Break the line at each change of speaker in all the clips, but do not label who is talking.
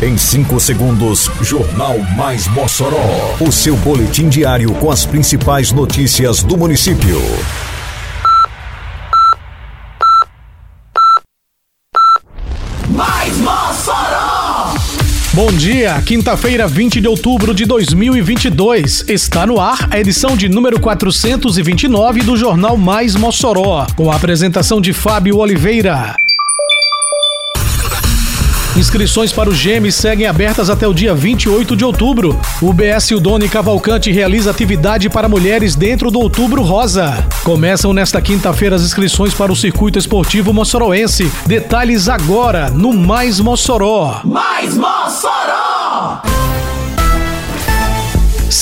Em 5 segundos, Jornal Mais Mossoró. O seu boletim diário com as principais notícias do município.
Mais Mossoró!
Bom dia, quinta-feira, 20 de outubro de 2022. Está no ar a edição de número 429 do Jornal Mais Mossoró, com a apresentação de Fábio Oliveira. Inscrições para o GEME seguem abertas até o dia 28 de outubro. O BS Udone Cavalcante realiza atividade para mulheres dentro do Outubro Rosa. Começam nesta quinta-feira as inscrições para o Circuito Esportivo Mossoroense. Detalhes agora no Mais Mossoró.
Mais Mossoró!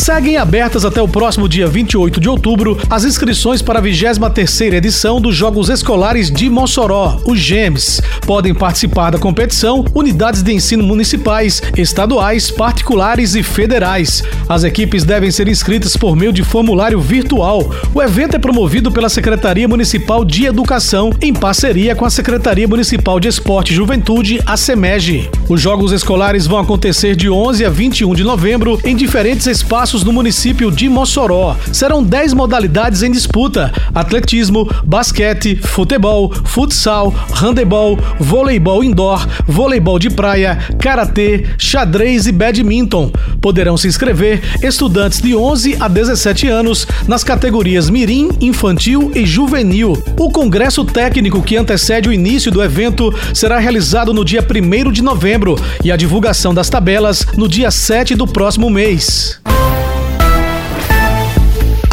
Seguem abertas até o próximo dia 28 de outubro as inscrições para a 23ª edição dos Jogos Escolares de Mossoró, os GEMS. Podem participar da competição unidades de ensino municipais, estaduais, particulares e federais. As equipes devem ser inscritas por meio de formulário virtual. O evento é promovido pela Secretaria Municipal de Educação em parceria com a Secretaria Municipal de Esporte e Juventude, a SEMEG. Os Jogos Escolares vão acontecer de 11 a 21 de novembro em diferentes espaços no município de Mossoró. Serão 10 modalidades em disputa: atletismo, basquete, futebol, futsal, handebol, voleibol indoor, voleibol de praia, karatê, xadrez e badminton. Poderão se inscrever estudantes de 11 a 17 anos nas categorias mirim, infantil e juvenil. O congresso técnico que antecede o início do evento será realizado no dia 1 de novembro e a divulgação das tabelas no dia 7 do próximo mês.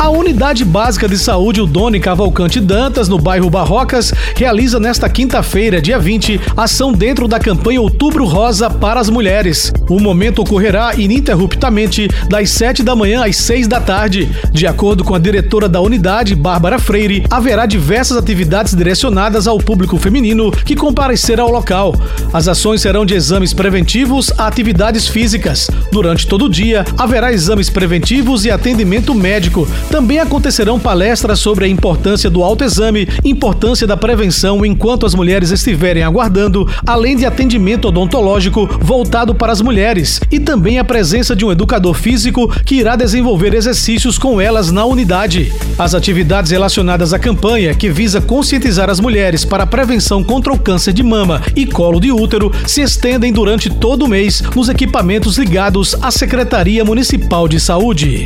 A Unidade Básica de Saúde Udone Cavalcante Dantas, no bairro Barrocas, realiza nesta quinta-feira, dia 20, ação dentro da campanha Outubro Rosa para as Mulheres. O momento ocorrerá ininterruptamente das 7 da manhã às 6 da tarde. De acordo com a diretora da unidade, Bárbara Freire, haverá diversas atividades direcionadas ao público feminino que comparecerá ao local. As ações serão de exames preventivos a atividades físicas. Durante todo o dia, haverá exames preventivos e atendimento médico também acontecerão palestras sobre a importância do autoexame, importância da prevenção enquanto as mulheres estiverem aguardando, além de atendimento odontológico voltado para as mulheres e também a presença de um educador físico que irá desenvolver exercícios com elas na unidade. As atividades relacionadas à campanha, que visa conscientizar as mulheres para a prevenção contra o câncer de mama e colo de útero, se estendem durante todo o mês nos equipamentos ligados à Secretaria Municipal de Saúde.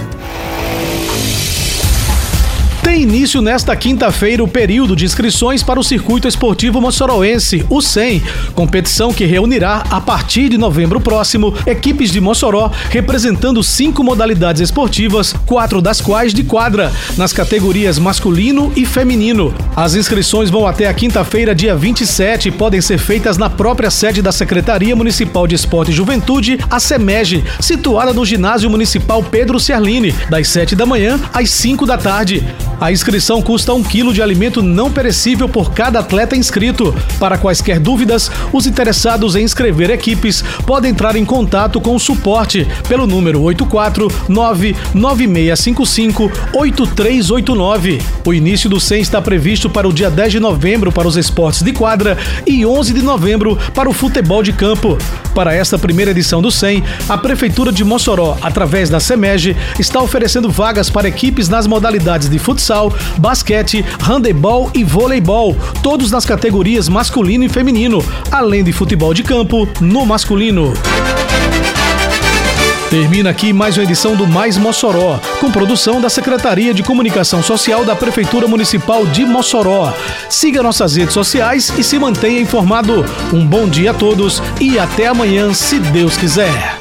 Tem início nesta quinta-feira o período de inscrições para o Circuito Esportivo Mossoroense, o SEM, competição que reunirá, a partir de novembro próximo, equipes de Mossoró representando cinco modalidades esportivas, quatro das quais de quadra, nas categorias masculino e feminino. As inscrições vão até a quinta-feira, dia 27, e podem ser feitas na própria sede da Secretaria Municipal de Esporte e Juventude, a SEMEG, situada no Ginásio Municipal Pedro Ciarline, das 7 da manhã às 5 da tarde. A inscrição custa um quilo de alimento não perecível por cada atleta inscrito. Para quaisquer dúvidas, os interessados em inscrever equipes podem entrar em contato com o suporte pelo número 849-9655-8389. O início do SEM está previsto para o dia 10 de novembro para os esportes de quadra e 11 de novembro para o futebol de campo. Para esta primeira edição do SEM, a Prefeitura de Mossoró, através da SEMEG, está oferecendo vagas para equipes nas modalidades de futsal futsal, basquete, handebol e voleibol, todos nas categorias masculino e feminino, além de futebol de campo no masculino. Termina aqui mais uma edição do Mais Mossoró, com produção da Secretaria de Comunicação Social da Prefeitura Municipal de Mossoró. Siga nossas redes sociais e se mantenha informado. Um bom dia a todos e até amanhã, se Deus quiser.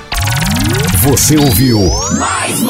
Você ouviu
Mais Mossoró!